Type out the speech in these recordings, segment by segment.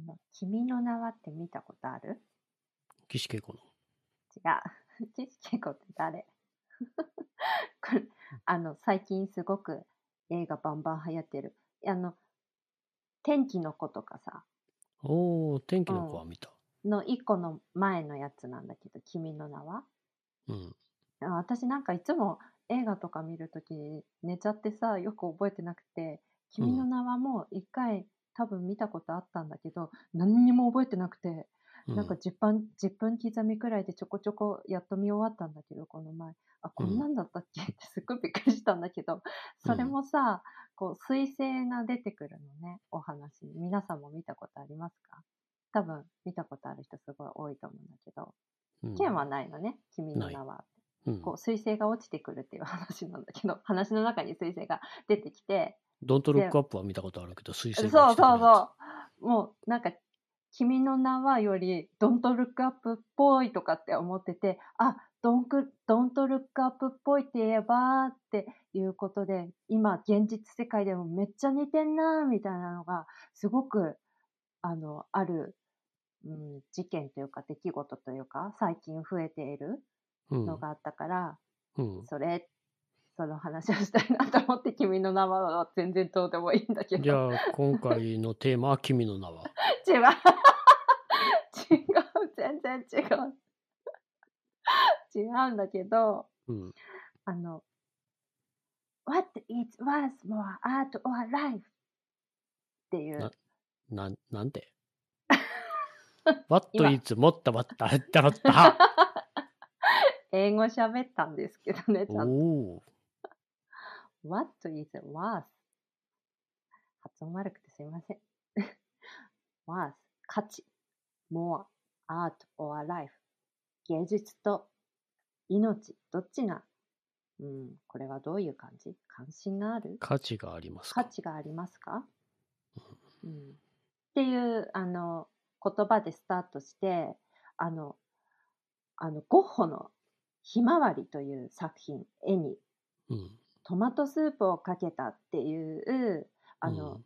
あの、君の名はって見たことある？岸恵子の。違う。岸恵子って誰？これ、あの、最近すごく映画バンバン流行ってる。あの、天気の子とかさ、おー、天気の子は見た。の一個の前のやつなんだけど、君の名はうん。あ私なんかいつも映画とか見るとき寝ちゃってさ、よく覚えてなくて、君の名はもう一回多分見たことあったんだけど、何にも覚えてなくて、うなんか10分、10分刻みくらいでちょこちょこやっと見終わったんだけど、この前。あ、こんなんだったっけ？ってすっごいびっくりしたんだけど、それもさ、こう、彗星が出てくるのね、お話。に。皆さんも見たことありますか？多分見たことある人すごい多いと思うんだけど、うん。ケンはないのね、君の名は。うん。こう、彗星が落ちてくるっていう話なんだけど、話の中に彗星が出てきて、ドントルックアップは見たことあるけど、水星そうそうそう。もうなんか、君の名はより、ドントルックアップっぽいとかって思ってて、あ、ドンク、ドントルックアップっぽいって言えばっていうことで、今、現実世界でもめっちゃ似てんなみたいなのが、すごく、あの、ある、うん、事件というか出来事というか、最近増えているうんのがあったから、うん。それ、その話をしたいなと思って、君の名は全然どうでもいいんだけど。じゃあ、今回のテーマは君の名は？違う。違う。全然違う。違うんだけど、うん。あの、What is worth more art or life? っていうな。なん、なんて ?What 今 is もったもったったもった。英語喋ったんですけどね、ちゃんと。What is worth? 発音悪くてすいません。worth 価値。more. art or life. 芸術と。命。どっちがうん、これはどういう感じ？関心がある？価値がありますか？価値がありますか、うん、っていうあの言葉でスタートしてあのあのゴッホの「ひまわり」という作品絵に。うん。トマトスープをかけたっていうあの、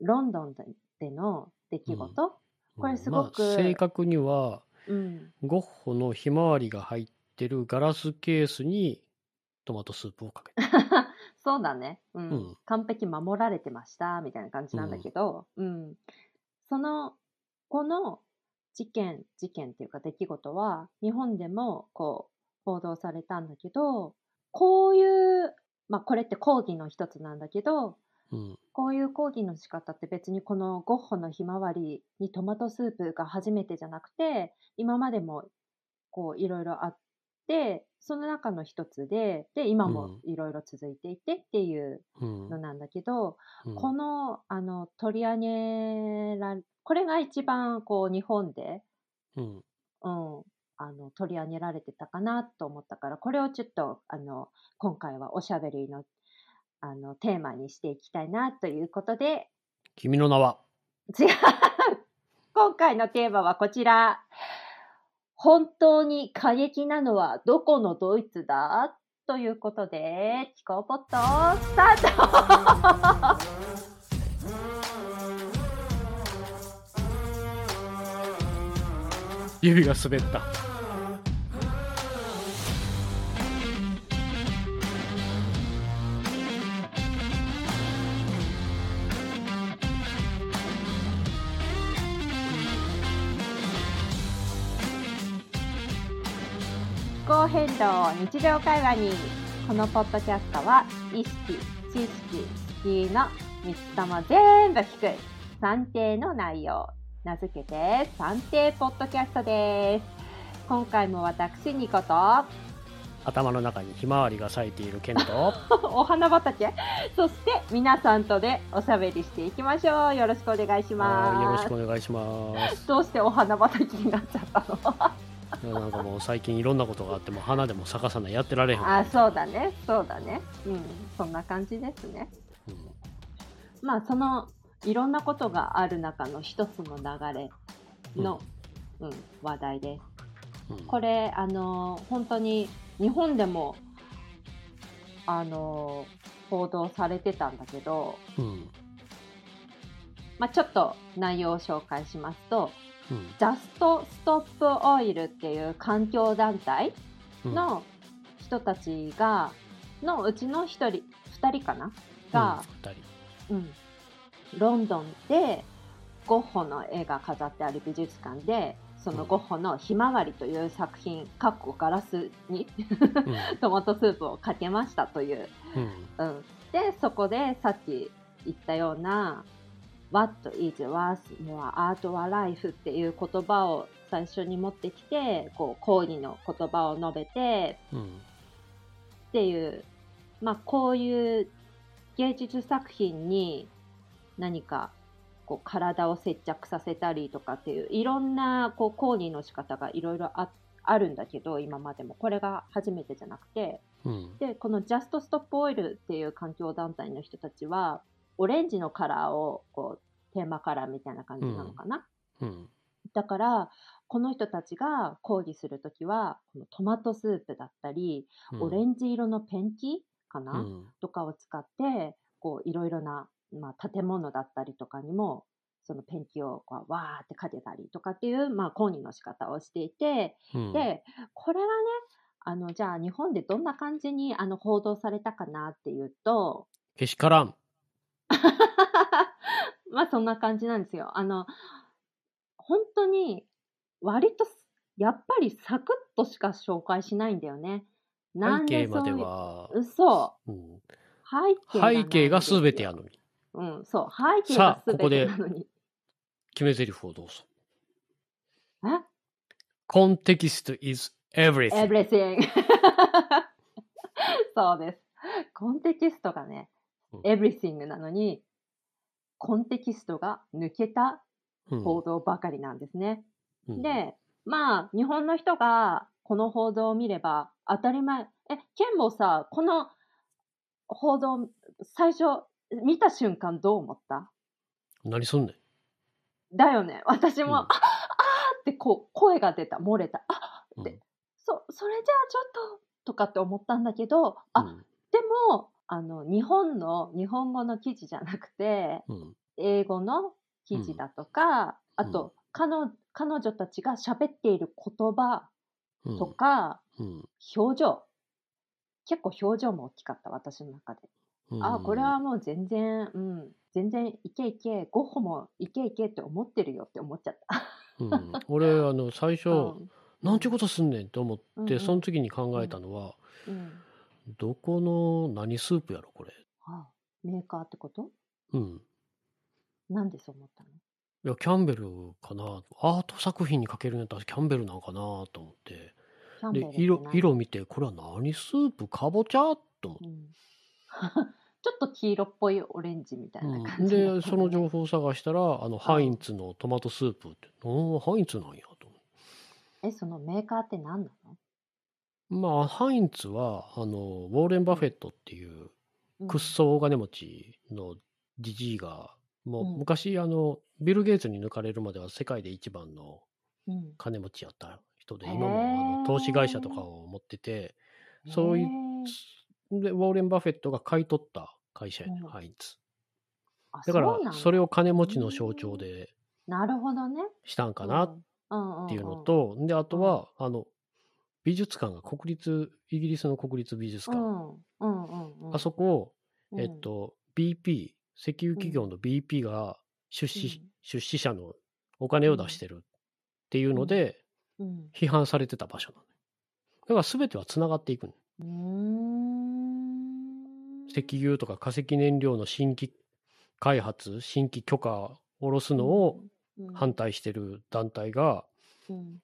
ロンドンでの出来事、うん。これすごくまあ、正確には、うん。ゴッホのひまわりが入ってるガラスケースにトマトスープをかけた。そうだね、うん。うん。完璧守られてましたみたいな感じなんだけど、うん。そのこの事件事件っていうか出来事は日本でもこう報道されたんだけどこういうまあこれって講義の一つなんだけどうん。こういう講義の仕方って別にこのゴッホのひまわりにトマトスープが初めてじゃなくて今までもこういろいろあってその中の一つでで今もうんいろいろ続いていてっていううん。のなんだけど、うんこのあの取り上げられこれが一番こう日本で、うん。うん、あの取り上げられてたかなと思ったからこれをちょっとあの今回はおしゃべりのあのテーマにしていきたいなということで君の名は？違う。今回のテーマはこちら。本当に過激なのはどこのドイツだ？ということで、チコポットスタート 指が滑った。候変動日常会話にこのポッドキャストは意識、知識、スキーの3つとも全部聞く算定の内容名付けて算定ポッドキャストです。今回も私ニコと頭の中にひまわりが咲いているケンと、お花畑？そして皆さんとでおしゃべりしていきましょう。よろしくお願いしはいよろますしくお願いします。どうしてお花畑になっちゃったの？なんかもう最近いろんなことがあっても花でも咲かさないやってられへん。あそうだね。そうだね。うん。そんな感じですね。うん。まあそのいろんなことがある中の一つの流れの、うん。話題で。すうん。これあの本当に日本でもあの報道されてたんだけどうん。まあ、ちょっと内容を紹介しますと、うん。ジャストストップオイルっていう環境団体うん。の人たちが、のうちの1人2人かな？が、うん二人。うん。ロンドンでゴッホの絵が飾ってある美術館でそのゴッホの「ひまわり」という作品かっこガラスに トマトスープをかけましたという、うんうん。うん、でそこでさっき言ったような「What is worth more art or life」っていう言葉を最初に持ってきてこう抗議の言葉を述べてうんっていう、まあ、こういう芸術作品に何かこう体を接着させたりとかっていういろんなこう抗議の仕方がいろいろああるんだけど今までも。これが初めてじゃなくて。うん。でこのジャストストップオイルっていう環境団体の人たちはオレンジのカラーをこうテーマカラーみたいな感じなのかな、うん。だからこの人たちが抗議するときはこのトマトスープだったり、うん。オレンジ色のペンキかな、うん。とかを使ってこういろいろな、まあ、建物だったりとかにもそのペンキをこうわーってかけたりとかっていう、まあ、抗議の仕方をしていて、うん。でこれはねあのじゃあ日本でどんな感じにあの報道されたかなっていうとけしからん まあそんな感じなんですよ。あの本当に割とやっぱりサクッとしか紹介しないんだよね。なん背景までそういうは、嘘うん背景背景が全てやのにうん、そう、背景さが全あここでてなのに。決め台詞をどうぞえ？Context is everything ?everything そうです。コンテキストがねうん、everything なのに、コンテキストが抜けたうん報道ばかりなんですね。うんで、まあ、日本の人がこの報道を見れば当たり前。え、ケンもさ、この報道、最初見た瞬間どう思った？何すんねんだよね。私も、うんああーってこう声が出た。漏れた。あうんでそ、それじゃあちょっと、とかって思ったんだけど、あ、うんでも、あの、日本の、日本語の記事じゃなくて、うん。英語の記事だとか、あと、彼女彼女たちが喋っている言葉うん。とか、うん。表情。結構表情も大きかった、私の中で。うん。あ、これはもう全然、うん、全然いけいけ、ゴッホもいけいけって思ってるよって思っちゃった。うん。俺あの最初、うん。なんちゅうことすんねんと思って、その時に考えたのは、うんどこの何スープやろこれ。あメーカーってこと？うん。なんでそう思ったの？いやキャンベルかな。アート作品にかけるんやったらキャンベルなんかなと思って。キャンベでルって何色色見てこれは何スープ？かぼちゃ？と思って。うん。ちょっと黄色っぽいオレンジみたいなうん。感じだったで。その情報を探したらあのハインツのトマトスープって「うんハインツなんや」と思ってえ、そのメーカーって何なの？まあハインツはあのウォーレン・バフェットっていううん。くっそ大金持ちのじじいがもううん。昔あのビル・ゲイツに抜かれるまでは世界で一番のうん。金持ちやった人で今もあの投資会社とかを持っててそういへーでウォーレン・バフェットが買い取った会社やねうん。ハインツ。あだからそれを金持ちの象徴でなるほどね。したんかなっっていうの、と、で、あとは、あの、美術館が国立、イギリスの国立美術館、うんうんうんうん、あそこを、うん。えっ、と、BP、石油企業の BP が出資、うん。出資者のお金を出してるっていうので、うん。批判されてた場所なの。だから全てはつながっていく石油とか化石燃料の新規開発、新規許可を下ろすのを反対してる団体が、うん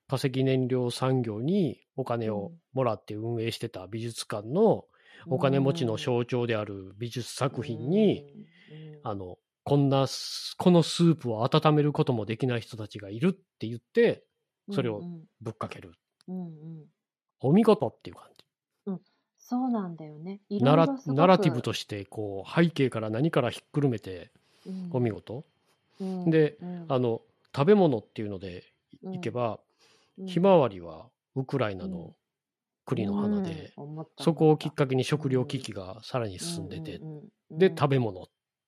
化石燃料産業にお金をもらって運営してた美術館のお金持ちの象徴である美術作品に、、うん。あの、こんなス、このスープを温めることもできない人たちがいるって言って、それをうんぶっかける。うんうん。お見事っていう感じ。そうなんだよね。いナラナラティブとして、こう、背景から何からひっくるめて、うん。お見事。うん。でうん。あの、食べ物っていうのでいけば、うん。ひまわりはウクライナの栗の花で、そこをきっ思かけに食糧危機がさらに進んでて、うんうんうんで、食べ物っ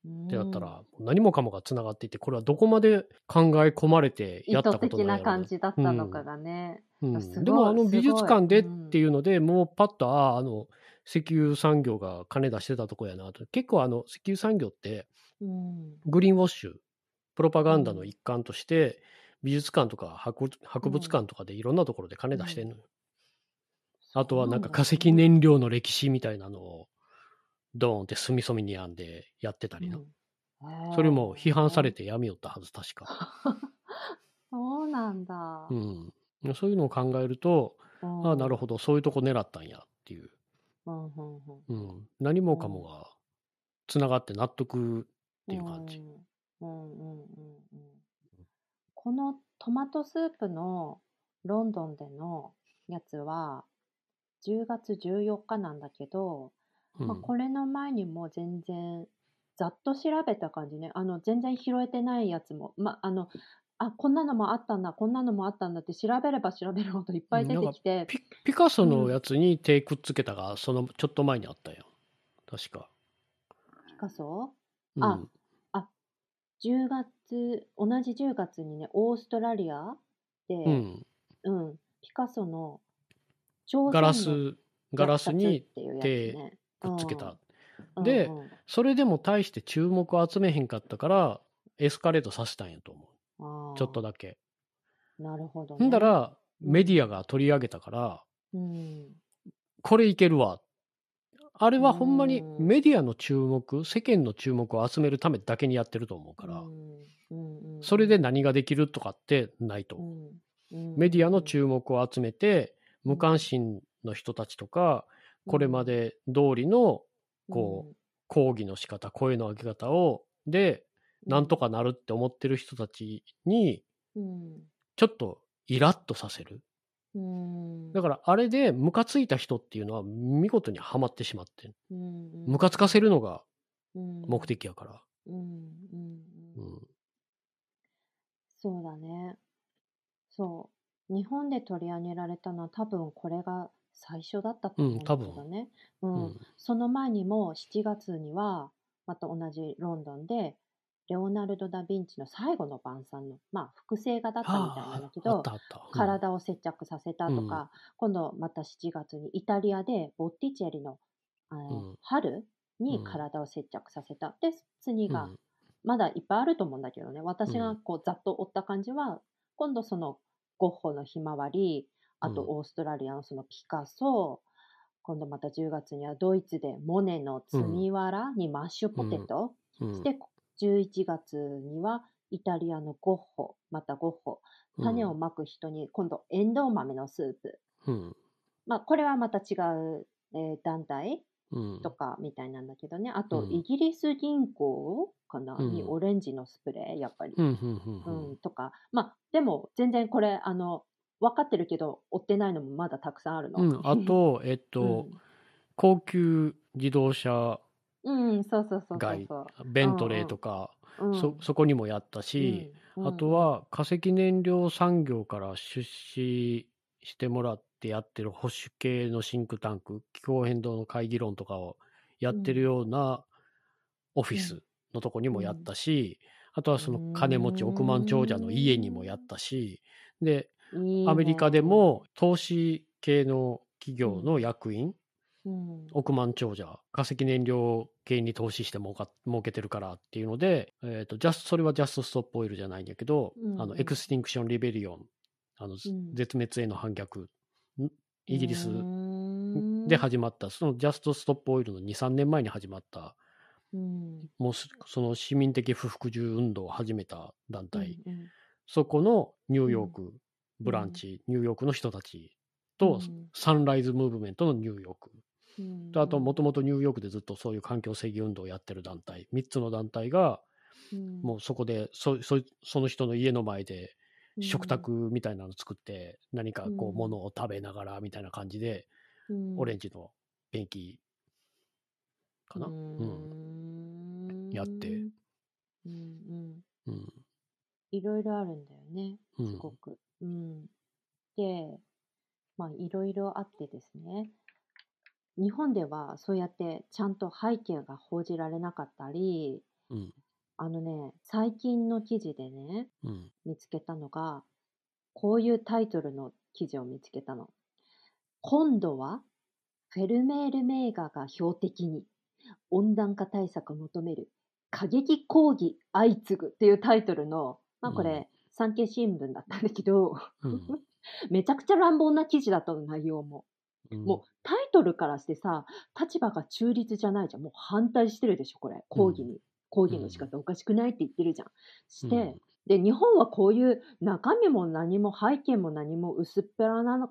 ってやったら、何もかもがつながっていて、これはどこまで考え込まれてやったこと意図的ななんやろ感じだったのかがね。うん。すごいでもあの美術館でっていうので、もうパッと、ああ、あの、石油産業が金出してたとこやなと。結構あの、石油産業って、うん。グリーンウォッシュ、プロパガンダの一環として、美術館とか博博物館とかでいろんなところで金出してんのよ。あとはなんか化石燃料の歴史みたいなのを、ドーンって隅々に編んでやってたりな。うんそれも批判されてやめよったはず、確か。そうなんだ。うん。そういうのを考えると、ああ、なるほほど、そういうとこ狙ったんやっていう。ど。うんうんうんうん。何もかもがつながって納得っていう感じ。うんうんうんうんうんこのトマトスープのロンドンでのやつは10月14日なんだけど、うん。まあ、これの前にも全然ざっと調べた感じね。あの全然拾えてないやつも、まあ、あのあこんなのもあったんだこんなのもあったんだって調べれば調べるほどいっぱい出てきて、ピピカソのやつに手くっつけたが、そのちょっと前にあったよ。確か。ピカソ？うん、あ10月同じ10月にねオーストラリアで、うん。うん、ピカソのガラス、ガラスに虐殺っていうやつねくっつけた。うんでうんうんそれでも大して注目を集めへんかったから、エスカレートさせたんやと思あーう。ちょっとだけ。なるほど、ね。んだら、うんメディアが取り上げたから、うん、これいけるわ。あれはほんまにうん。メディアの注目、世間の注目を集めるためだけにやってると思うから、それで何ができるとかってないとメディアの注目を集めて、無関心の人たちとか、これまで通りのこ抗議の仕方、声の上げ方を、で、うん。なんとかなるって思ってる人たちに、うん。ちょっとイラッとさせる。うん。だから、あれでムカついた人っていうのは見事にはまってしまってムカつかせるのがうん。目的やから。うんうんううん。ん。そうだね。そう。日本で取り上げられたのは多分これが最初だったと思うんだけどね、ううん。ん。その前にも7月にはまた同じロンドンでレオナルド・ダ・ヴィンチの最後の晩餐の、まあ、複製画だったみたいなんだけど体を接着させたとか、うん。今度また7月にイタリアでボッティチェリの、春にうん。体を接着させた。で次が、うん。まだいっぱいあると思うんだけどね。私がこうざっと追った感じは、今度そのゴッホのひまわりあとうん。オーストラリアのそのピカソ、今度また10月にはドイツでモネの積みわらにマッシュポテト、うん。で11月にはイタリアのゴッホまたゴッホ種をまく人に今度エンドウ豆のスープ、うん。まあ、これはまた違う、えー団体うん。とかみたいなんだけどね。あとうん。イギリス銀行かな、うん。にオレンジのスプレーやっぱり、うんとか。まあでも全然これあの分かってるけど追ってないのもまだたくさんあるの。うん。あと、えっと、高級自動車うん、うん、そうそうそうそう街そう、ベントレーとか、うん、そ、そこにもやったし、うんあと、は化石燃料産業から出資してもらってやってる保守系のシンクタンク、気候変動の会議論とかをやってるようなオフィスのとこにもやったし、あとはその金持ち億万長者の家にもやったし、で、うん。いいね。アメリカで、も投資系の企業の役員、うん。億万長者、化石燃料系に投資して儲か儲けてるからっていうので、えーとジャスそれはジャストストップオイルじゃないんだけど、うん。あのエクスティンクション・リベリオン、あのん。絶滅への反逆、ん？イギリスうんで始まった、そのジャストストップオイルの2、3年前に始まった、うん。もうすその市民的不服従運動を始めた団体、うんそこのニューヨーク、ブランチ、ニューヨークの人たちと、うん。サンライズムーブメントのニューヨーク。あと、もともとニューヨークでずっとそういう環境正義運動をやってる団体、3つの団体が、うん。もうそこでそそその人の家の前でうん食卓みたいなの作って、何かこううん。物を食べながらみたいな感じで、うん。オレンジのペンキかな、ううん。んやって。うんうん。うん。いろいろあるんだよねうん。すごく。うん、でまあいろいろあってですね日本ではそうやってちゃんと背景が報じられなかったりうん。あのね、最近の記事でね、うん。見つけたのが、こういうタイトルの記事を見つけたの。今度は、フェルメール名画が標的に、温暖化対策を求める、過激抗議相次ぐっていうタイトルの、まあこうんれ、産経新聞だったんだけど、うん。めちゃくちゃ乱暴な記事だったの、内容も。うんもうタイトルからしてさ、立場が中立じゃないじゃん。もう反対してるでしょ、これ。抗議に。抗議の仕方おかしくないって言ってるじゃん。して、うんで、日本はこういう中身も何も背景も何も薄っぺらな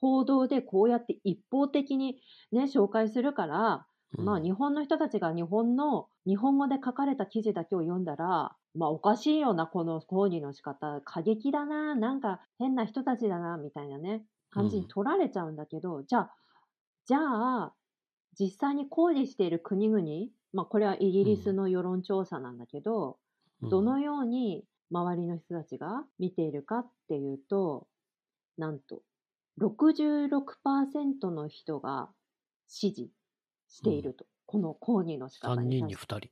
報道でこうやって一方的にね、紹介するから、まあ日本の人たちが日本の日本語で書かれた記事だけを読んだら、まあおかしいよな、この抗議の仕方。過激だな、なんか変な人たちだな、みたいなね、感じに取られちゃうんだけど、じゃあ、じゃあ、実際に抗議している国々、まあこれはイギリスの世論調査なんだけど、うんどのように周りの人たちが見ているかっていうと、なんと、66%の人が支持していると。この抗議の仕方3に人に2対して。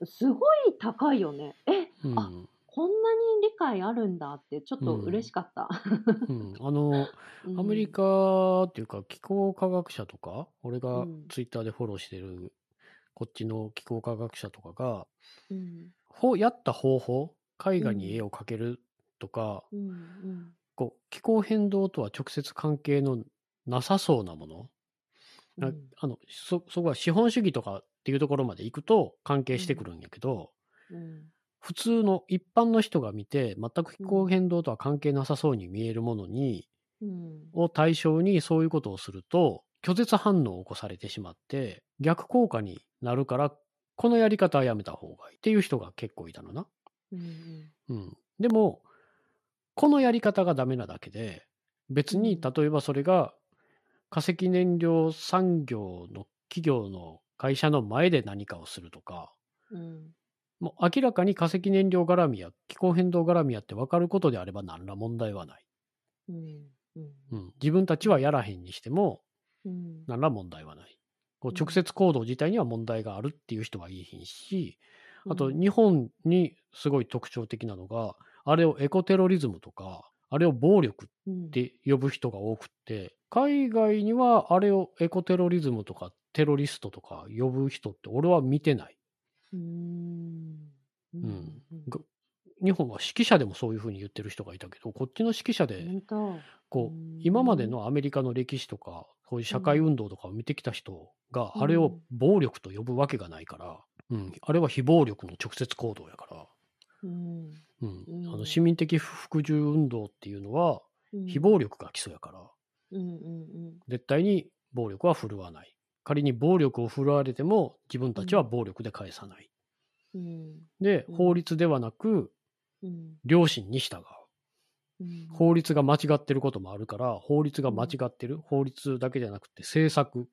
人。すごい高いよね。え、うんあこんなに理解あるんだって、ちょっと嬉しかった。うん、あの、うん。アメリカっていうか気候科学者とか、俺がうん。ツイッターでフォローしてるこっちの気候科学者とかが、うん。ほやった方法、絵画に絵を描けるとか、うんうん。こう気候変動とは直接関係のなさそうなもの、なうん。あのそそこは資本主義とかっていうところまで行くと関係してくるんやけど、うん普通の一般の人が見て全く気候変動とは関係なさそうに見えるものに、うん。を対象にそういうことをすると拒絶反応を起こされてしまって逆効果になるからこのやり方はやめた方がいいっていう人が結構いたのな。うんうん、でもこのやり方がダメなだけで別にうん。例えばそれが化石燃料産業の企業の会社の前で何かをするとかうんもう明らかに化石燃料絡みや気候変動絡みやって分かることであれば何ら問題はない。うんうんうん、自分たちはやらへんにしてもうん何ら問題はない。こううん直接行動自体には問題があるっていう人はいいひんし、あとうん日本にすごい特徴的なのが、あれをエコテロリズムとか、あれを暴力っうんて呼ぶ人が多くって、海外にはあれをエコテロリズムとかテロリストとか呼ぶ人って俺は見てない。うんうんが日本は指揮者でもそういうふうに言ってる人がいたけど、こっちの指揮者でこううん。今までのアメリカの歴史とかこういう社会運動とかを見てきた人がうん。あれを暴力と呼ぶわけがないから、うん、あれは非暴力の直接行動やから、うん。あの市民的不服従運動っていうのは非暴力が基礎やから。うんうん。絶対に暴力は振るわない。仮に暴力を振るわれても自分たちは暴力で返さないうん。でうん。法律ではなくうん。良心に従う。うん。法律が間違ってることもあるから法律が間違ってる。法律だけじゃなくて政策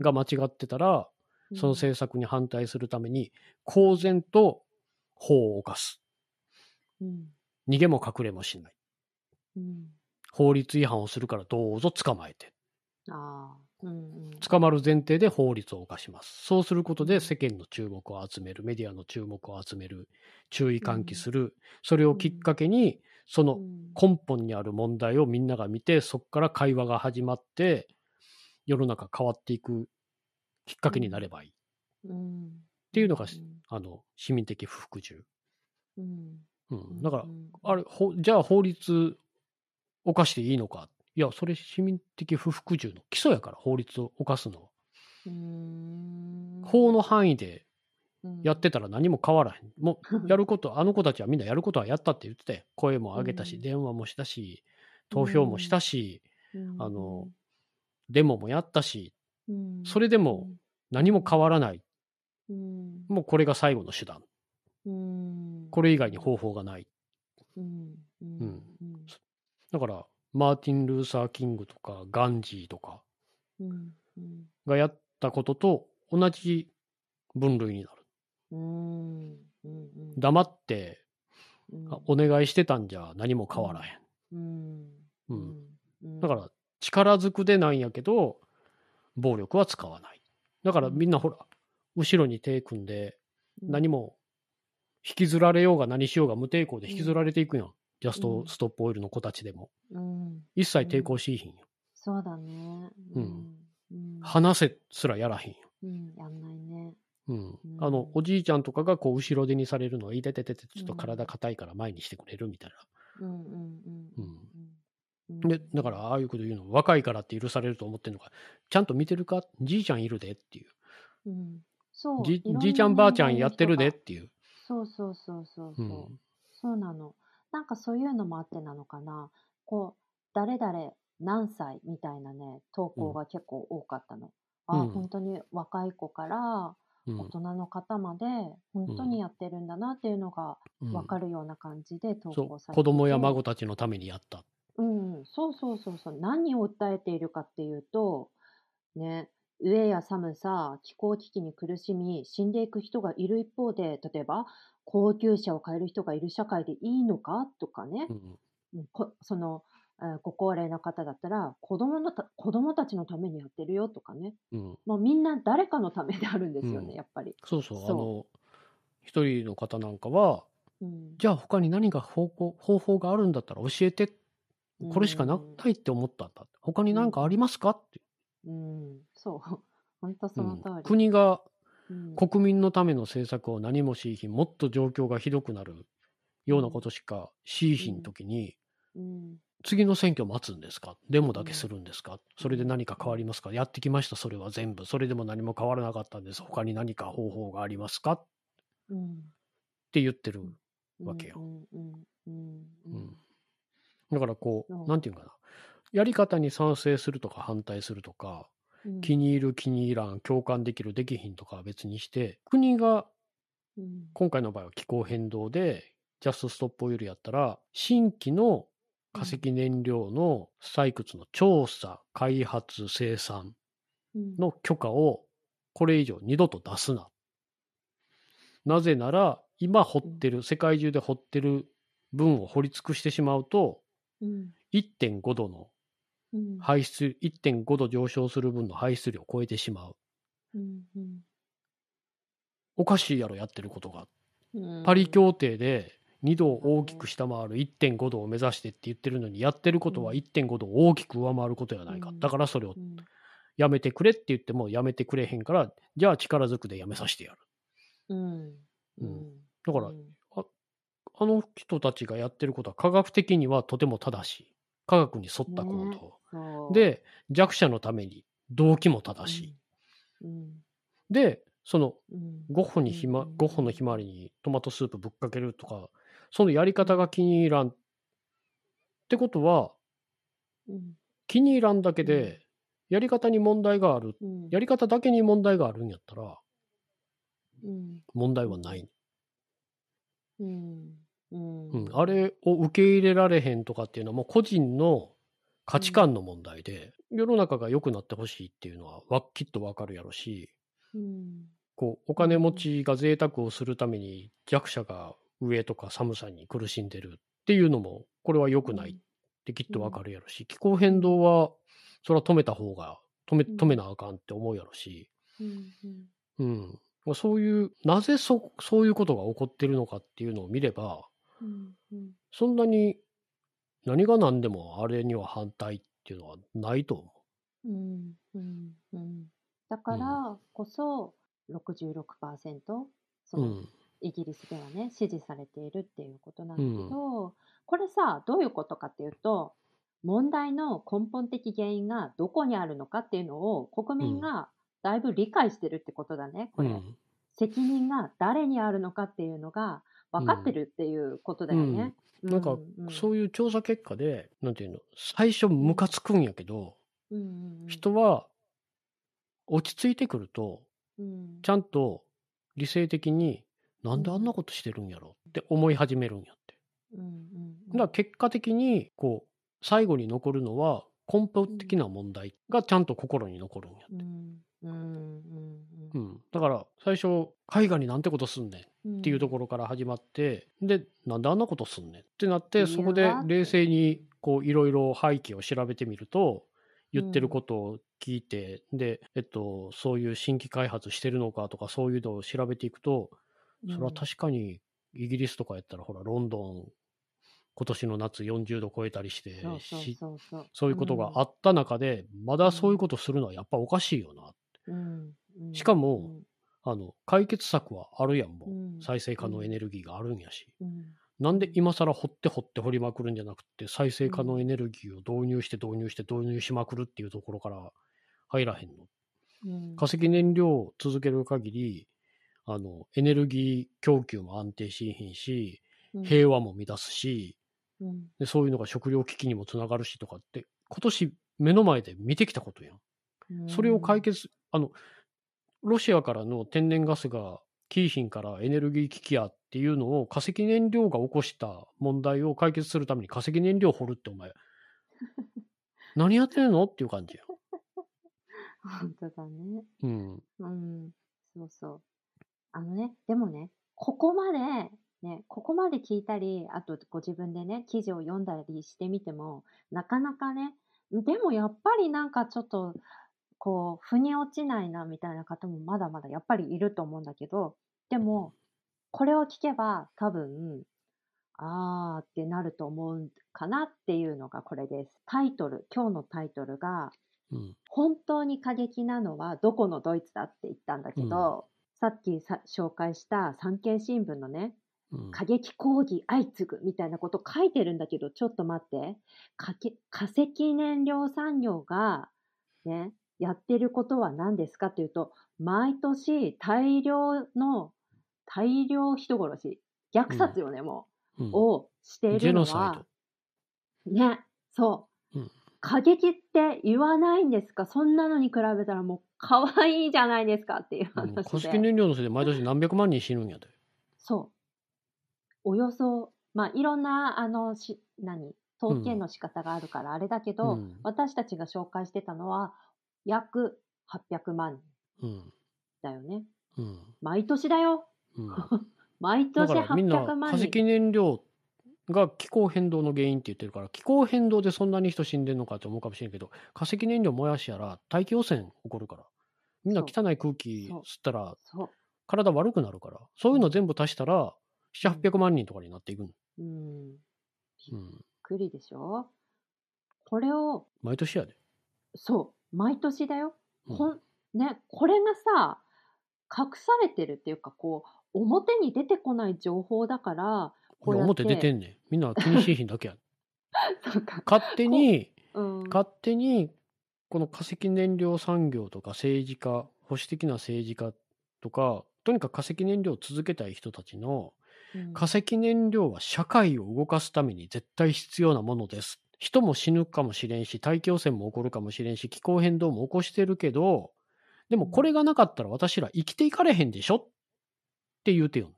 が間違ってたら、その政策に反対するために、公然と法を犯す。うん。逃げも隠れもしない。うん。法律違反をするからどうぞ捕まえて。ああ捕まる前提で法律を犯します。そうすることで世間の注目を集める、メディアの注目を集める、注意喚起する。それをきっかけに、その根本にある問題をみんなが見て、そこから会話が始まって、世の中変わっていくきっかけになればいい。うんっていうのがあの、市民的不服従。うんうん。だからう、んあれ、ほじゃあ法律犯していいのか。いや、それ市民的不服従の基礎やから、法律を犯すのは。うん法の範囲でうんやってたら何も変わらへん。もう、やること、あの子たちはみんなやることはやったって言ってて、声も上げたし、うん電話もしたし、投票もしたし、うんあのデモもやったし、うんそれでも何も変わらない。うんもうこれが最後の手段。うんこれ以外に方法がない。うんだから、マーティン・ルーサー・キングとか、ガンジーとかがやったことと同じ分類になる。うん黙ってお願いしてたんじゃ何も変わらへん。うんだから、力ずくでなんやけど、暴力は使わない。だからみんなほら、後ろに手組んで、何も引きずられようが何しようが無抵抗で引きずられていくやん。ジャストストップオイルの子たちでも。うん。一切抵抗しいひんよ。そうだね。うん。うん。話せすらやらへんよ。うん、やんないね。うん。うんあの、おじいちゃんとかがこう後ろ手にされるのは、いてててて、ちょっと体硬いから前にしてくれるみたいうんうんうんうんうん。な。で、だからああいうこと言うの、若いからって許されると思ってんのか、ちゃんと見てるか？じいちゃんいるでっていう。うん、そう。じいちゃんばあちゃんやってるでっていう。そうそうそうそうそう。うん。そうなの。なんかそういうのもあってなのかな。こう、誰々何歳みたいなね、投稿が結構多かったの。あ、うん本当に若い子からうん大人の方まで、本当にやってるんだなっていうのがうん分かるような感じで投稿されてて、子供や孫たちのためにやった。うん、そうそうそうそう。何を訴えているかっていうと、ね、飢えや寒さ、気候危機に苦しみ、死んでいく人がいる一方で、例えば、高級車を買える人がいる社会でいいのか？とかね、うんうん。こその、えーご高齢の方だったら子供のた、子供たちのためにやってるよ。とかね、うん、もうみんな誰かのためであるんですよね、うん。やっぱり。そうそう、そう。あの、一人の方なんかは、うん、じゃあ他に何か方法方法があるんだったら教えて、これしかなうん。ないって思ったんだ。他に何かありますか？って。うん、そう、本当その通り。うん。国がうん。国民のための政策を何もしいひん、もっと状況がひどくなるようなことしかしいひんときに、うん。次の選挙待つんですか？デモだけするんですか？それで何か変わりますか？やってきました、それは全部。それでも何も変わらなかったんです。他に何か方法がありますか？っうん。て言ってる。わけよ。うんうんうんううん。ん。だからこう、なんていうかな。やり方に賛成するとか反対するとか、うん。気に入る気に入らん、共感できるできひんとかは別にして、国がうん。今回の場合は気候変動で、ジャストストップオイルやったら、新規の化石燃料の採掘の調査、開発、生産うん。の許可をこれ以上二度と出すな。なぜなら、今掘ってる、世界中で掘ってる分を掘り尽くしてしまうと、うん。1.5度のうん排出、1.5度上昇する分の排出量を超えてしまう。うんおかしいやろ、やってることが。うんパリ協定で2度を大きく下回る1.5度を目指してって言ってるのに、やってることはうん1.5度を大きく上回ることやないか。うんだからそれをうんやめてくれって言ってもやめてくれへんから、じゃあ力ずくでやめさせてやる。うんうんだからうんあの人たちがやってることは科学的にはとても正しい。科学に沿った行動。そうで、弱者のために動機も正しい。うんで、そのうんゴッホにひま、うんゴッホのひまわりにトマトスープぶっかけるとか、そのやり方が気に入らん。ってことは、うん気に入らんだけで、やり方に問題がある。うんやり方だけに問題があるんやったら、うん問題はない。うんうん。うん、あれを受け入れられへんとかっていうのはもう個人の価値観の問題で、世の中が良くなってほしいっていうのはわきっとわかるやろし、うん。こう、お金持ちが贅沢をするために弱者が上とか寒さに苦しんでるっていうのも、これは良くないってきっとわかるやろし、気候変動は、それは止めた方が、止め、うん。止めなあかんって思うやろし、うんうん。うん。そういう、なぜそ、そういうことが起こってるのかっていうのを見れば、うん。うん。そんなに何が何でもあれには反対っていうのはないと思う。ん。うん。うん。だからこそ66%そうのうん。イギリスではね支持されているっていうことなんだけど、これさどういうことかっていうと問題の根本的原因がどこにあるのかっていうのを国民がだいぶ理解してるってことだねこれ、うん。責任が誰にあるのかっていうのが分かってるっていうことだよね。なんか、そういう調査結果で、なんていうの、最初ムカつくんやけど、うんうんうん人は落ち着いてくると、うんちゃんと理性的に、なんであんなことしてるんやろって思い始めるんやって。うんうんうんだから結果的に、こう、最後に残るのは、根本的な問題がちゃんと心に残るんやって。うんうんうんうん。だから、最初、絵画になんてことすんねんうんっていうところから始まって、で、なんであんなことすんねんってなって、そこでは冷静に、こう、いろいろ背景を調べてみると、言ってることを聞いて、で、えっと、そういう新規開発してるのかとか、そういうのを調べていくと、それは確かに、イギリスとかやったら、ほら、ロンドン、今年の夏40度超えたりしてそうそうしそうそう。そういうことがあった中で、まだそういうことするのはやっぱおかしいよな。うん。うんしかも、あの、解決策はあるやん、もう。うん。再生可能エネルギーがあるんやし。うん。なんで今更掘って掘って掘りまくるんじゃなくて、再生可能エネルギーを導入して導入して導入しまくるっていうところから入らへんの。うん。化石燃料を続ける限り、あの、エネルギー供給も安定しひんし、うん。平和も乱すし、うん。でそういうのが食料危機にもつながるしとかって、今年目の前で見てきたことやん。それを解決、あの、ロシアからの天然ガスがキーヒンからエネルギー危機やっていうのを化石燃料が起こした問題を解決するために化石燃料掘るってお前、何やってんのっていう感じや。本当だね。うん。うん。そうそう。あのね、でもね、ここまで、ね、ここまで聞いたり、あとご自分でね、記事を読んだりしてみても、なかなかね、でもやっぱりなんかちょっと、こう、腑に落ちないなみたいな方もまだまだやっぱりいると思うんだけど、でも、これを聞けば多分、あーってなると思うかなっていうのがこれです。タイトル、今日のタイトルが、うん。本当に過激なのはどこのドイツだって言ったんだけど、さっきさ紹介した産経新聞のね、うん。過激抗議相次ぐみたいなこと書いてるんだけど、ちょっと待って。化石燃料産業がね、やってることは何ですかというと、毎年大量の、大量人殺し、虐殺よね、もうん。う、をしているのは、ね、そう。うん。過激って言わないんですか？そんなのに比べたらもう可愛いじゃないですかっていう話化石で。燃料のせいで毎年何百万人死ぬんやで。そう。およそ、まあ、いろんな、あの、し、何？統計の仕方があるからあれだけど、うん。私たちが紹介してたのは、約800万人うん。だよね。うん。毎年だよ。うん。毎年だからみんな800万化石人。燃料が気候変動の原因って言ってるから気候変動でそんなに人死んでんのかって思うかもしれんけど化石燃料燃やしやら大気汚染起こるからみんな汚い空気吸ったら。体悪くなるからそういうの全部足したら700800万人とかになっていくの、うん。びっうん、くりでしょこれを、毎年やで、そう、毎年だよ。うんこんね、これがさ、隠されてるっていうか、こう、表に出てこない情報だから、こうやって。表出てんねんみんな気にしいひんだけや そうか。勝手にうん。勝手にこの化石燃料産業とか政治家保守的な政治家とかとにかく化石燃料を続けたい人たちのうん化石燃料は社会を動かすために絶対必要なものです。人も死ぬかもしれんし、大気汚染も起こるかもしれんし、気候変動も起こしてるけど、でもこれがなかったら私ら生きていかれへんでしょ？って言うてよ。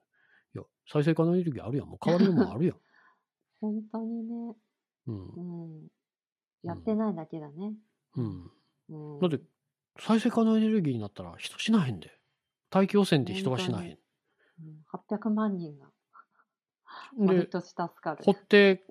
いや、再生可能エネルギーあるやん。もう変わるもんあるやん。本当にね、うんう。ん。やってないだけだね。うん。うん。だって、再生可能エネルギーになったら人死なへんで。大気汚染で人が死なへん。うん、800万人が毎で、年助かる。掘って、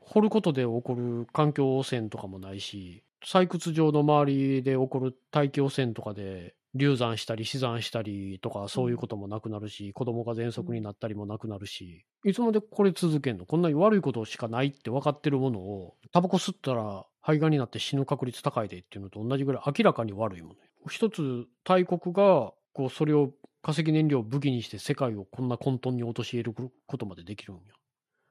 掘ることで起こる環境汚染とかもないし、採掘場の周りで起こる大気汚染とかで流産したり死産したりとかそういうこともなくなるし、子供が喘息になったりもなくなるし、いつまでこれ続けんの？こんなに悪いことしかないって分かってるものを、タバコ吸ったら肺がんになって死ぬ確率高いでっていうのと同じぐらい明らかに悪いもの。一つ大国がこうそれを化石燃料を武器にして世界をこんな混沌に陥れることまでできるんや。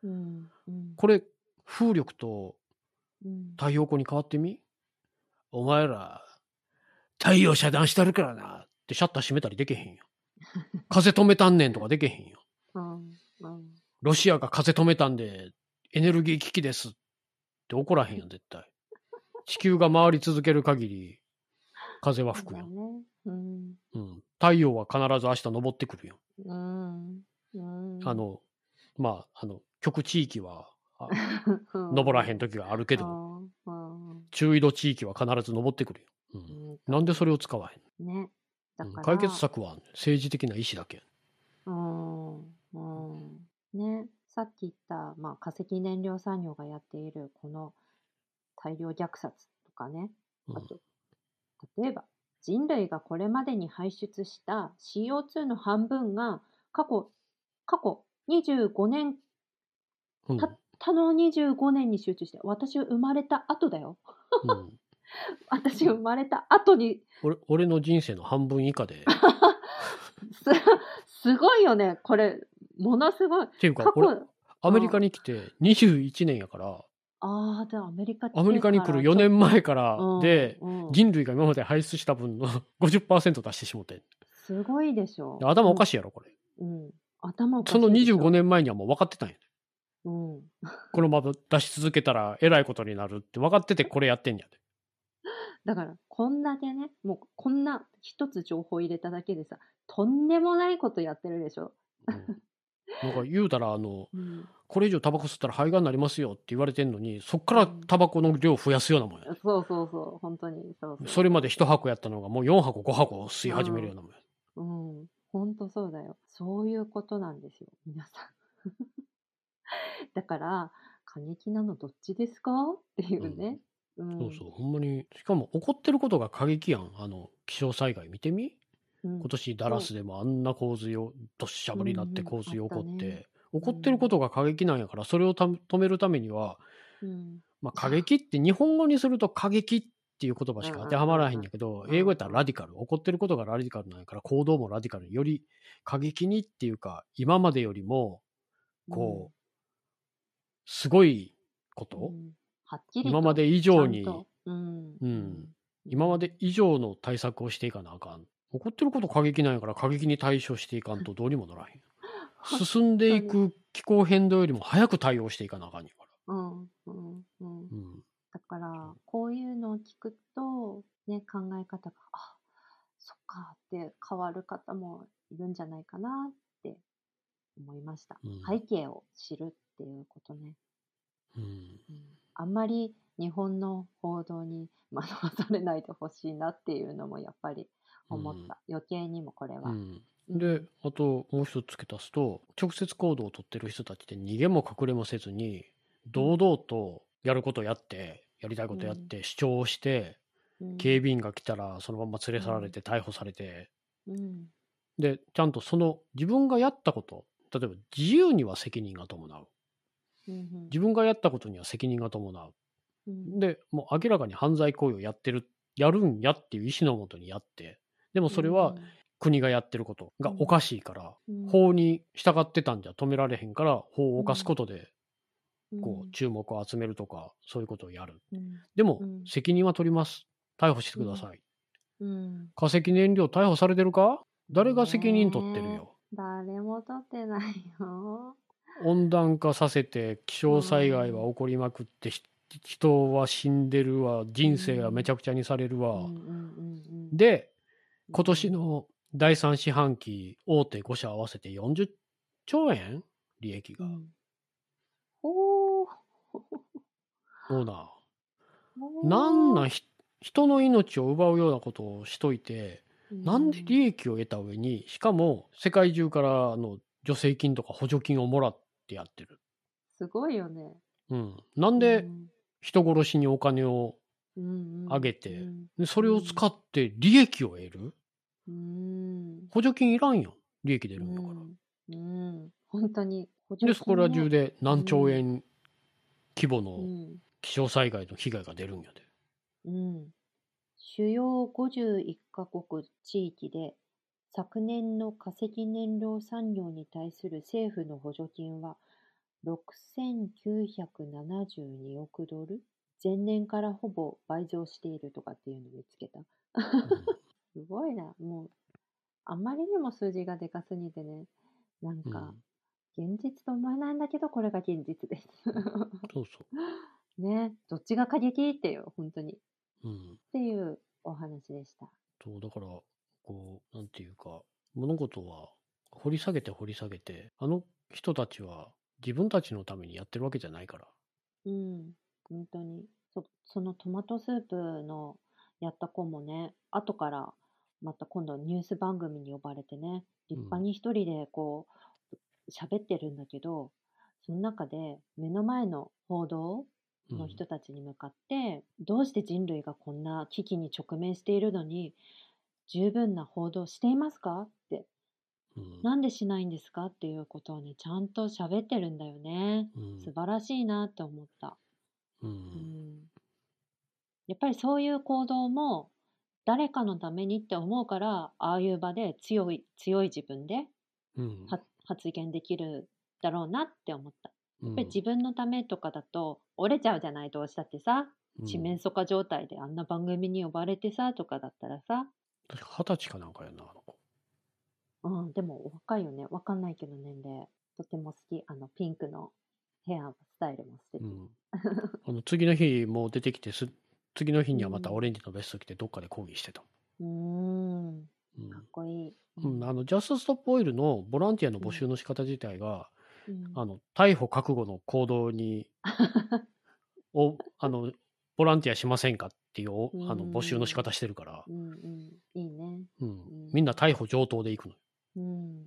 うん。うん。これ風力とうん。太陽光に変わってみ？お前ら、太陽遮断してるからなってシャッター閉めたりできへんよ。風止めたんねんとかできへんよ。うん。うん。ロシアが風止めたんでエネルギー危機ですって怒らへんよ、絶対。地球が回り続ける限り風は吹くよ。うん。うん。太陽は必ず明日昇ってくるよ。うん。うん。あ、の、まあ、あの、極地域は 登らへん時があるけど、うん。うん。中緯度地域は必ず登ってくるよ。うんうんなんでそれを使わへんね。解決策は政治的な意思だけ。うん。うん。ね。さっき言った、まあ、化石燃料産業がやっている、この大量虐殺とかね。うんあと、例えば、人類がこれまでに排出した CO2 の半分が過去、過去25年、うん。た他の25年に集中して、私生まれた後だよ。うん、私生まれた後に、俺俺の人生の半分以下で。す、すごいよね。これ、ものすごい。っていうか過、俺、去、アメリカに来て21年やから、ああ、じゃあアメリカアメリカに来る4から年前からで、うんうん人類が今まで排出した分の 50%出してしもてん。すごいでしょ。頭おかしいやろ、これ。うん。頭おかしそのいでしょ。25年前にはもう分かってたんや。うん。このまま出し続けたらえらいことになるって分かっててこれやってんやで。だから、こんだけね、もうこんな一つ情報入れただけでさ、とんでもないことやってるでしょ。うんなんか言うたら、あの、うん。これ以上タバコ吸ったら肺がんになりますよって言われてんのに、そっからタバコの量増やすようなもんや。そうそうそう、本当に、そうそう。それまで1箱やったのがもう4箱5箱吸い始めるようなもんや。うん、本当そうだよ。そういうことなんですよ、皆さん。だから、過激なのどっちですか？っていうね。うん。そうそう、ほんまに。しかも起こってることが過激やん。あの、気象災害見てみ？うん今年ダラスでもあんな洪水を、どっしゃ降りになってうんうん洪水起こあって、起こってることが過激なんやから、それをた止めるためには、うん。まあ過激って日本語にすると過激っていう言葉しか当てはまらへんやけどう、んうん英語やったらラディカル。起こってることがラディカルなんやから、行動もラディカルにより過激にっていうか、今までよりも、こう、すごいこと、うんはっきりと今まで以上にうん。うん今まで以上の対策をしていかなあかん。起こってること過激なんやから過激に対処していかんと どうにもならへん。進んでいく気候変動よりも早く対応していかなあかんやかうん。うん。うんら。うん。だから、こういうのを聞くと、ね、考え方が、あ、そっかって変わる方もいるんじゃないかなって思いました。うん背景を知るっていうことね。うん。うんあんまり日本の報道に惑わされないでほしいなっていうのもやっぱり思った。余計にもこれは。うん。で、あともう一つ付け足すと、直接行動を取ってる人たちって逃げも隠れもせずに、堂々とやることやって、やりたいことやって、主張して、うん警備員が来たらそのまま連れ去られて逮捕されて、うんで、ちゃんとその自分がやったこと、例えば自由には責任が伴う。うん自分がやったことには責任が伴う。うんで、もう明らかに犯罪行為をやってる、やるんやっていう意思のもとにやって、でもそれは国がやってることがおかしいから、うん法に従ってたんじゃ止められへんから、法を犯すことで、こう注目を集めるとか、そういうことをやる。うんでもうん、責任は取ります。逮捕してください。うん化石燃料逮捕されてるか？誰が責任取ってるよ？誰も取ってないよ。温暖化させて気象災害は起こりまくって、ひ人は死んでるわ人生がめちゃくちゃにされるわ、うんうんうんうんで今年の第3四半期大手5社合わせて40兆円利益が、うん。ほー。オーナほー。ーなん？な人の命を奪うようなことをしといて、なんで利益を得た上にしかも世界中からの助成金とか補助金をもらってやってる、すごいよね。うん、なんで人殺しにお金をああげてでそれを使って利益を得る？うん。補助金いらんやん利益出るんだから、うん。うん。本当に。でそこら中で、で何兆円規模うのん。気象災害の被害が出るんやで、うん、主要51カ国地域で昨年の化石燃料産業に対する政府の補助金は6972億ドル前年からほぼ倍増しているとかっていうのを見つけた。すごいな。もう、あんまりにも数字がでかすぎてね、なんうんか、現実と思えないんだけど、これが現実です。そうそね、どっちが過激っていう、本当に。っう、うん、ていうお話でした。そうだからこうなんていうか物事は掘り下げて掘り下げてあの人たちは自分たちのためにやってるわけじゃないからうん、本当に。そそのトマトスープのやった子もね、後からまた今度ニュース番組に呼ばれてね、立派に一人でこう、喋ってるんだけど、その中で目の前の報道うんの人たちに向かって、どうして人類がこんな危機に直面しているのに、十分な報道していますか？ってうん。なんでしないんですか？っていうことをね、ちゃんと喋ってるんだよね。うん素晴らしいなって思った。う。うんん。やっぱりそういう行動も誰かのためにって思うから、ああいう場で強い、強い自分でうん。は発言できるだろうなって思った。ややっぱり自分のためとかだと折れちゃうじゃないどうしたってさ。四面楚歌状態であんな番組に呼ばれてさとかだったらさ。二十歳かなんかやな、あの子。うんでも若いよね。わかんないけど年齢。とても好き。あのピンクのヘアスタイルも素敵、うん。あの次の日もう出てきてす、次の日にはまたオレンジのベスト着てどっかで抗議してた。うーん。うん。かっこいい、うん、あのジャストストップオイルのボランティアの募集の仕方自体が、うん。あの逮捕覚悟の行動に をあのボランティアしませんかっていうおあのうん。募集の仕方してるから、うんうん。いいね。うん。うん。みんな逮捕上等でいくの。うん。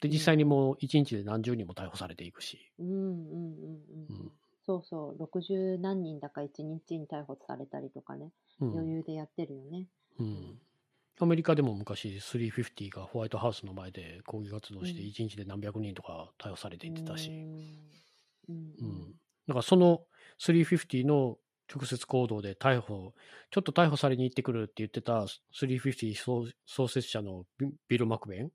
で実際にもう1日で何十人も逮捕されていくし、うんうんうんうんそうそう。60何人だか1日に逮捕されたりとかね、うん。余裕でやってるよね。うんアメリカでも昔350がホワイトハウスの前で抗議活動してうん。1日で何百人とか逮捕されていってたし、うん。うん。うん。だからその350の直接行動で逮捕、ちょっと逮捕されに行ってくるって言ってた350創創設者のビビル・マッキベン、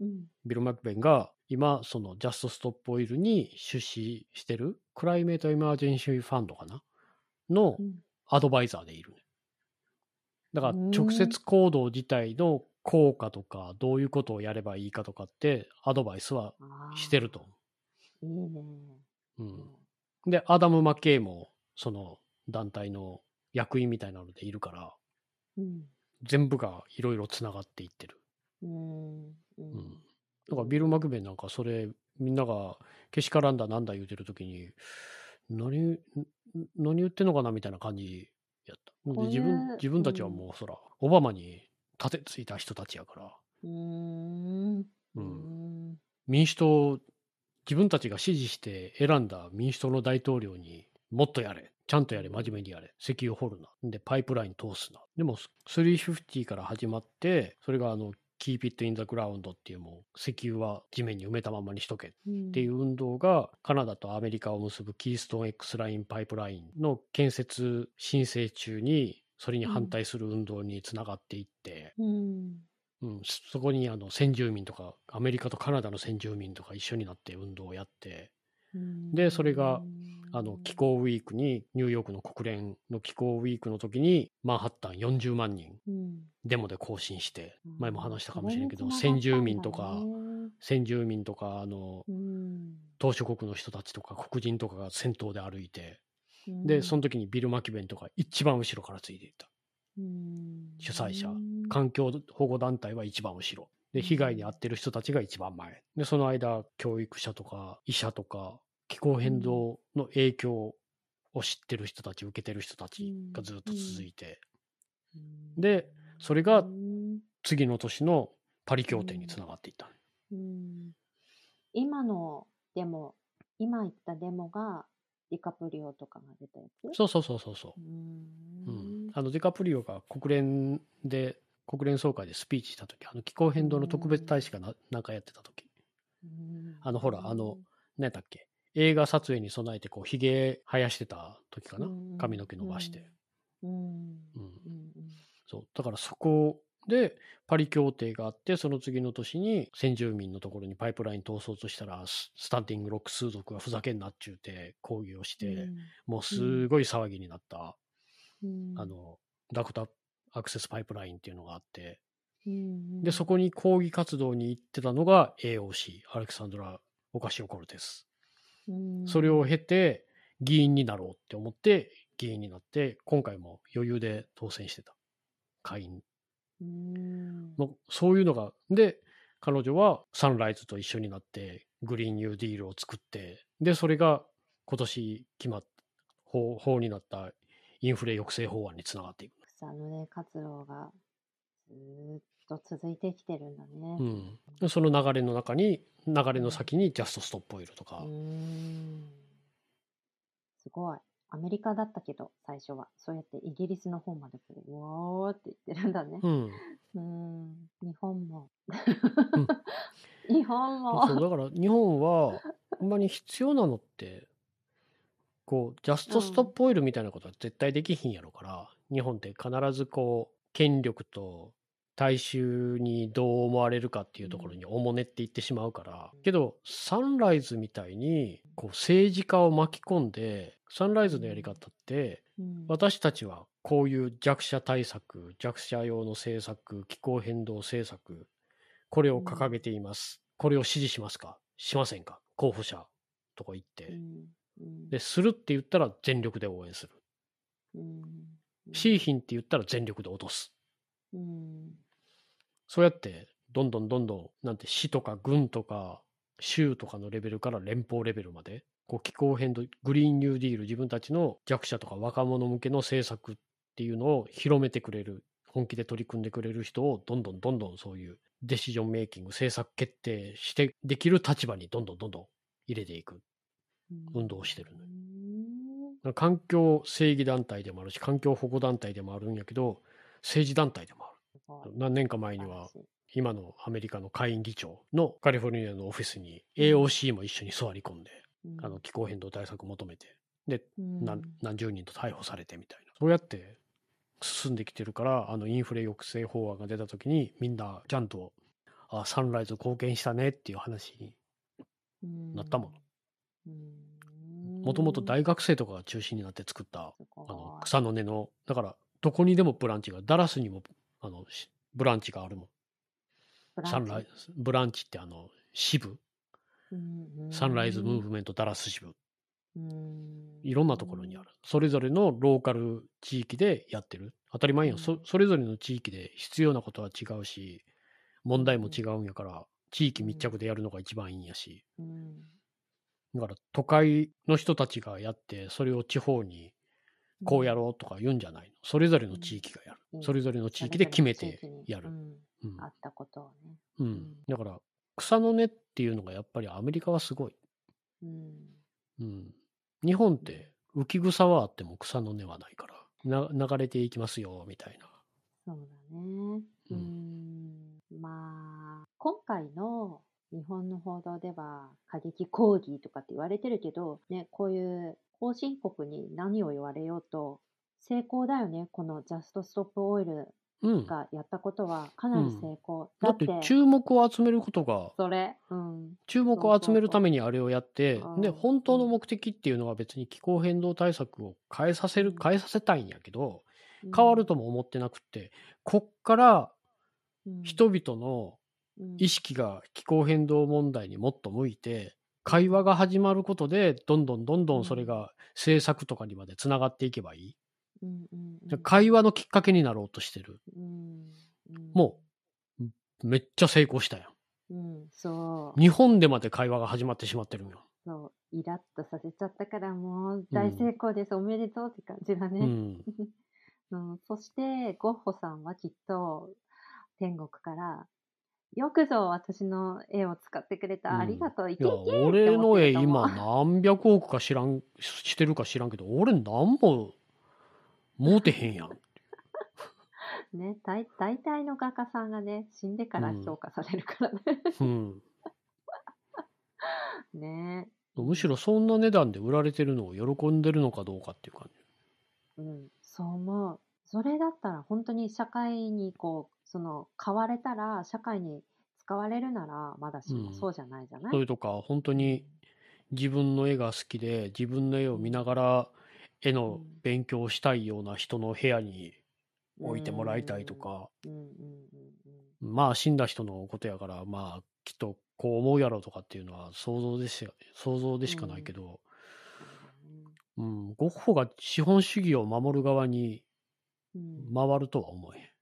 うん。ビル・マッキベンが今、そのジャスト・ストップ・オイルに出資してるクライメート・エマージェンシー・ファンドかな？のうん。アドバイザーでいる。ね。だからうん直接行動自体の効果とか、どういうことをやればいいかとかってアドバイスはしてると。いいね。うん。で、アダム・マッケイも、その団体の役員みたいなのでいるから、うん。全部がいろいろつながっていってる。うん。ううんん。。だからビル・マクベンなんかそれ、みんながけしからんだなんだ言うてるときに、何、ん何言ってんのかなみたいな感じ。こう自分、自分たちはもうそら、オバマに盾ついた人たちやから、うーん。ううんん。民主党、自分たちが支持して選んだ民主党の大統領にもっとやれ。ちゃんとやれ。真面目にやれ。石油掘るな。で、パイプライン通すな。でも、350から始まって、それがあの、Keep it in the ground っていうもう、石油は地面に埋めたままにしとけっっていう運動が、カナダとアメリカを結ぶキーストン X ラインパイプラインの建設申請中に、それに反対する運動につながっていって、うん。うん、そこにあの先住民とか、アメリカとカナダの先住民とか一緒になって運動をやって、うん。でそれが、あの気候ウィークに、ニューヨークの国連の気候ウィークの時に、マンハッタン40万人うん、デモで行進して、前も話したかもしれんけど、先住民とか、先住民とか、あの、うん。島諸国の人たちとか黒人とかが先頭で歩いて、うん。で、その時にビル・マキベンとか一番後ろからついていった。うん。主催者。うん環境保護団体は一番後ろ。で、被害に遭ってる人たちが一番前。で、その間、教育者とか医者とか、気候変動の影響を知ってる人たち、受けてる人たちがずっと続いて、でそれがうん。次の年のパリ協定につながっていった。うん。今のデモ、今言ったデモがディカプリオとかが出たやつ？そうそうそうそうそう。う。うん。ん、あのディカプリオが国連で国連総会でスピーチした時あの気候変動の特別大使がななんかやってた時。うんあのほらあの何やったっけ？映画撮影に備えてこうひげ生やしてた時かな、うん髪の毛伸ばして、だからそこでパリ協定があってその次の年に先住民のところにパイプライン通そうとしたらススタンディングロック数族がふざけんなっちゅうて抗議をして、もうすごい騒ぎになった、うん。あのダクタアクセスパイプラインっていうのがあって。うんでそこに抗議活動に行ってたのが AOC アレクサンドラ・オカシオ・コルテスうんそれを経て議員になろうって思って議員になって今回も余裕で当選してた下院うん。のそういうのがで彼女はサンライズと一緒になってグリーンニューディールを作ってでそれが今年決まっ法法になったインフレ抑制法案につながっていく。草の根活動がずーっと続いてきてるんだね。うん、でその流れの中に流れの先にジャストストップオイルとか、うーんすごい。アメリカだったけど、最初は。そうやってイギリスの方までこう、うわーって言ってるんだねう。ん、うーん。日本も。日本も。そう、だから日本は、ほんまに必要なのって、こう、ジャストストップオイルみたいなことは絶対できひんやろから、日本って必ずこう、権力と大衆にどう思われるかっていうところにおもねっていってしまうから。けど、サンライズみたいに、こう、政治家を巻き込んで、サンライズのやり方って、うん私たちはこういう弱者対策、弱者用の政策、気候変動政策、これを掲げています。これを支持しますか？しませんか？候補者とか言って。で、するって言ったら全力で応援する。うんしーひんって言ったら全力で落とす。うんそうやって、どんどんどんどん、なんて市とか郡とか州とかのレベルから連邦レベルまで、こう気候変動、グリーンニューディール、自分たちの弱者とか若者向けの政策っていうのを広めてくれる、本気で取り組んでくれる人をどんどんどんどんそういうデシジョンメイキング、政策決定してできる立場にどんどんどんどん入れていく。運動をしてる環境正義団体でもあるし、環境保護団体でもあるんやけど、政治団体でもある。何年か前には今のアメリカの下院議長のカリフォルニアのオフィスに AOC も一緒に座り込んで、うん。あの気候変動対策求めて、で、うん。何何十人と逮捕されてみたいな。そうやって進んできてるから、あのインフレ抑制法案が出た時にみんなちゃんと、あ、サンライズ貢献したねっていう話になったもの。うん。もともと大学生とかが中心になって作った、あの草の根の、だからどこにでもブランチが、ダラスにもあのしブランチがあるもん。サンライズ、ブランチってあの支部、うんサンライズムーブメントダラス支部、うんいろんなところにある。それぞれのローカル地域でやってる。当たり前やん。そうんそれぞれの地域で必要なことは違うし、問題も違うんやから、地域密着でやるのが一番いいんやし。うんだから都会の人たちがやって、それを地方にこうやろうとか言うんじゃないの？それぞれの地域がやうんる。それぞれの地域で決めてやるあったことをね。うん。だから、草の根っていうのがやっぱりアメリカはすごい。うんうん。日本って浮き草はあっても草の根はないから、な流れていきますよ、みたいな。そうだね。ううんん。まあ、今回の日本の報道では過激抗議とかって言われてるけど、ね、こういう後進国に何を言われようと、成功だよね。このジャストストップオイルうん。がやったことはかなり成功。だって注目を集めることが、それ、うん。注目を集めるためにあれをやってそうそうで、うん本当の目的っていうのは別に気候変動対策を変えさせる、変えさせたいんやけど、変わるとも思ってなくって、こっからうん人々のうん意識が気候変動問題にもっと向いて、会話が始まることで、どんどんどんどんそれが政策とかにまでつながっていけばいい？うんうんうん会話のきっかけになろうとしてる。うんうんもめっちゃ成功したやうん、そう。ん。日本でまで会話が始まってしまってるんよ。そう、イラッとさせちゃったからもう大成功です、おめでとうって感じだね。うん。うんそして、ゴッホさんはきっと天国から、よくぞ私の絵を使ってくれた、うんありがとう、いいや、けいけ俺の絵今何百億か知らん、してるか知らんけど、俺何も持てへんやん。ね、大大体の画家さんがね、死んでから評価されるからね。うん。ねむしろそんな値段で売られてるのを喜んでるのかどうかっていう感じ。うん、そう思う。それだったら本当に社会にこう、その、買われたら、社会に使われるなら、まだしもうん。そうじゃないじゃない、それとか、本当に自分の絵が好きで、自分の絵を見ながら絵の勉強をしたいような人の部屋に置いてもらいたいとか、うんうんまあ死んだ人のことやから、まあきっとこう思うやろうとかっていうのは想像でし想像でしかないけど、うん、ゴッホが資本主義を守る側にうん。回るとは思え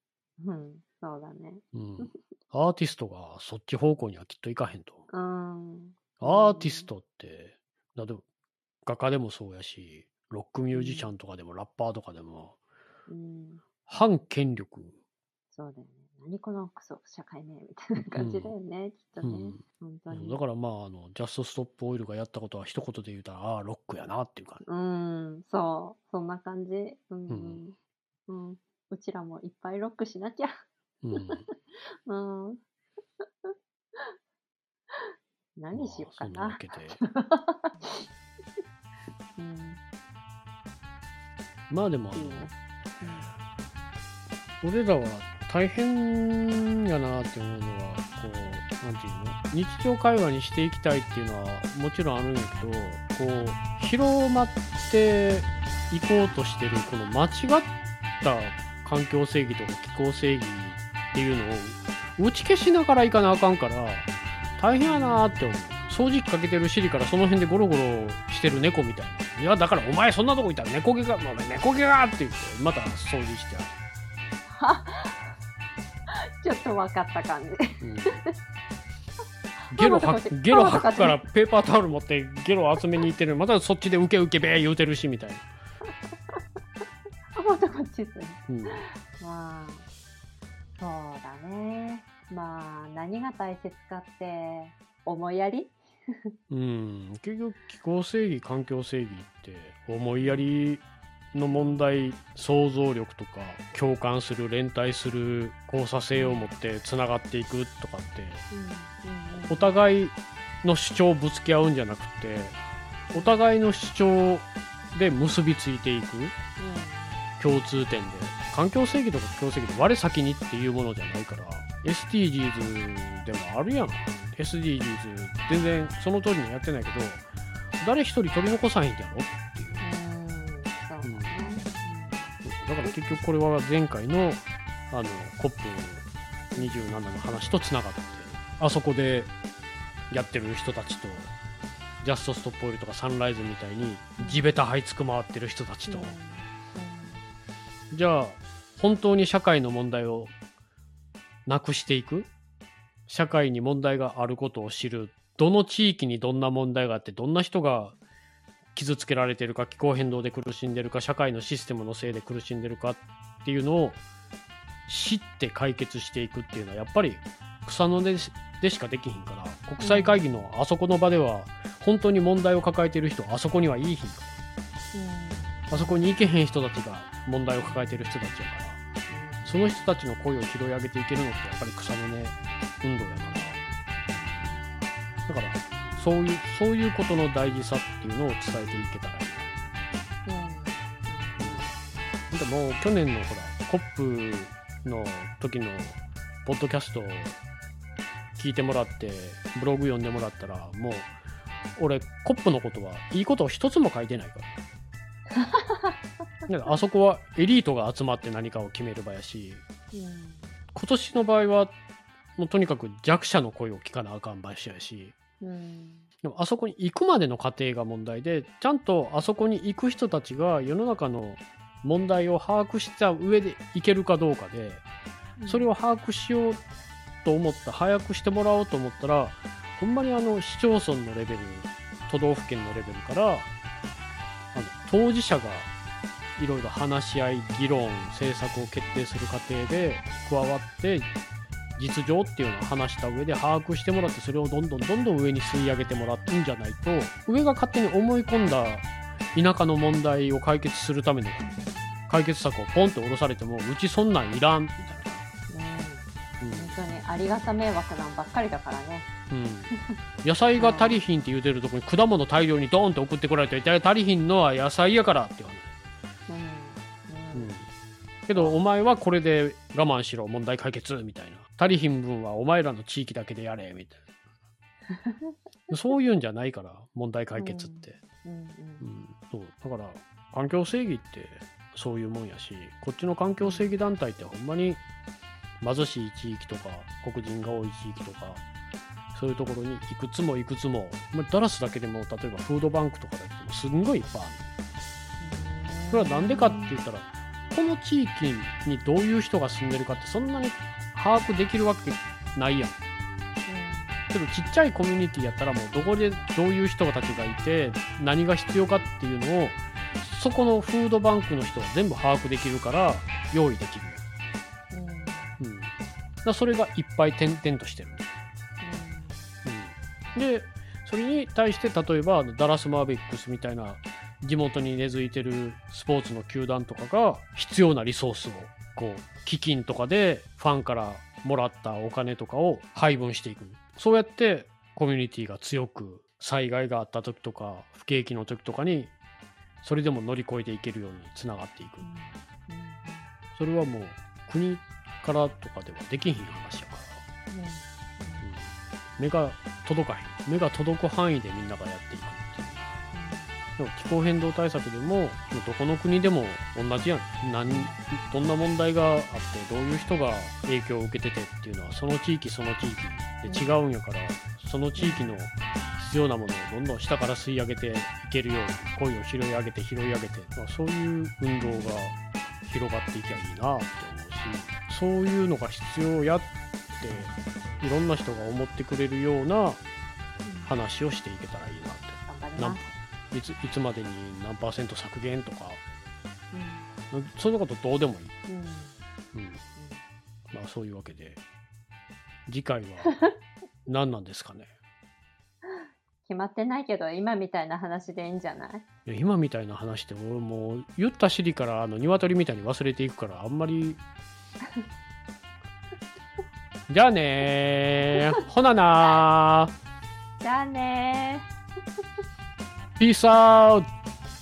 うん、うん、そうだね。うん。アーティストがそっち方向にはきっといかへんと。うん。アーティストって、だって画家でもそうやし、ロックミュージシャンとかでもラッパーとかでも、うん、反権力、そうだよね。何このクソ社会名みたいな感じだよね、きっとね。うん本当に。だからまあ、あの、ジャストストップオイルがやったことは一言で言うたら、ああ、ロックやなっていう感じ。うん、そう、そんな感じ。うん、うん。うん、うちらもいっぱいロックしなきゃ。うん。うん。何しようかなまあそんなわ。けで。うんまあでもあのいいね、俺らは大変やなって思うのは、こう、なんていうの日常会話にしていきたいっていうのはもちろんあるんやけど、こう、広まっていこうとしてる、この間違った環境正義とか気候正義っていうのを打ち消しながらいかなあかんから、大変やなって思う。掃除機かけてる尻からその辺でゴロゴロしてる猫みたいな。いや、だからお前そんなとこいたら猫毛が、お前猫毛がって言って、また掃除しちゃ ちょっと分かった感じ。う。うんゲロ吐く、ゲロ吐くからペーパータオル持ってゲロ集めに行ってるまたそっちでウケウケべー言うてるしみたいな。あ、またこっちですね。うん。まあ、そうだね。まあ、何が大切かって、思いやり？うん、結局気候正義環境正義って思いやりの問題想像力とか共感する連帯する交差性を持ってつながっていくとかってうんうんお互いの主張をぶつけ合うんじゃなくてお互いの主張で結びついていく共通点で環境正義とか気候正義で我先にっていうものじゃないから SDGs でもあるやん SDGs 全然その通りにはやってないけど誰一人取り残さへんやろっていううん。うん。だから結局これは前回のあの COP27 の話とつながってあそこでやってる人たちとジャストストップオイルとかサンライズみたいに地べた這いつく回ってる人たちと、うんじゃあ本当に社会の問題をなくしていく？社会に問題があることを知る。どの地域にどんな問題があってどんな人が傷つけられてるか気候変動で苦しんでるか社会のシステムのせいで苦しんでるかっていうのを知って解決していくっていうのはやっぱり草の根でしかできひんから国際会議のあそこの場では本当に問題を抱えてる人はあそこにはいいひんから。あそこに行けへん人たちが問題を抱えてる人たちやからその人たちの声を拾い上げていけるのってやっぱり草の根運動やからだからそういうそういうことの大事さっていうのを伝えていけたらいい。なうん。でも去年のほら COP の時のポッドキャストを聞いてもらってブログ読んでもらったらもう俺 COP のことはいいことを一つも書いてないから。だかあそこはエリートが集まって何かを決める場やし今年の場合はもうとにかく弱者の声を聞かなあかん場所やしでもあそこに行くまでの過程が問題でちゃんとあそこに行く人たちが世の中の問題を把握した上で行けるかどうかでそれを把握しようと思った早くしてもらおうと思ったらほんまにあの市町村のレベル都道府県のレベルからあの当事者がいろいろ話し合い議論政策を決定する過程で加わって実情っていうのを話した上で把握してもらってそれをどんどんどんどん上に吸い上げてもらうんじゃないと上が勝手に思い込んだ田舎の問題を解決するための解決策をポンと下ろされてもうちそんなんいらんみたいな。うん本当にありがた迷惑なんばっかりだからね。うん、野菜が足りひんって言うてるとこに果物大量にドーンと送ってこられて「足りひんのは野菜やから」って言われけどお前はこれで我慢しろ問題解決みたいな。足りひん分はお前らの地域だけでやれみたいな。そういうんじゃないから問題解決って、うんうんうんそう。だから環境正義ってそういうもんやしこっちの環境正義団体ってほんまに貧しい地域とか黒人が多い地域とかそういうところにいくつもいくつも、まあ、ダラスだけでも例えばフードバンクとかだけでもすんごいいっぱいある。それはなんでかって言ったらこの地域にどういう人が住んでるかってそんなに把握できるわけないやん。けどちっちゃいコミュニティやったらもうどこでどういう人たちがいて何が必要かっていうのをそこのフードバンクの人は全部把握できるから用意できる。うん。うん。だそれがいっぱい点々としてる、うん、でそれに対して例えばダラス・マーベックスみたいな地元に根付いてるスポーツの球団とかが必要なリソースをこう基金とかでファンからもらったお金とかを配分していく。そうやってコミュニティが強く災害があった時とか不景気の時とかにそれでも乗り越えていけるようにつながっていく。それはもう国からとかではできひん話やから、うん、目が届かへん。目が届く範囲でみんながやっていくでも気候変動対策でもどこの国でも同じやん。何どんな問題があってどういう人が影響を受けててっていうのはその地域その地域で違うんやからその地域の必要なものをどんどん下から吸い上げていけるように声を拾い上げて拾い上げて、まあ、そういう運動が広がっていきゃいいなって思うしそういうのが必要やっていろんな人が思ってくれるような話をしていけたらいいなっていついつまでに何パーセント削減とか、うん、そんなことどうでもいい、うん、うん、まあそういうわけで。次回は 何なんですかね。決まってないけど今みたいな話でいいんじゃない？いや今みたいな話って俺もう言った尻からあの鶏みたいに忘れていくからあんまり。じゃあね ほななじゃあねピースアウト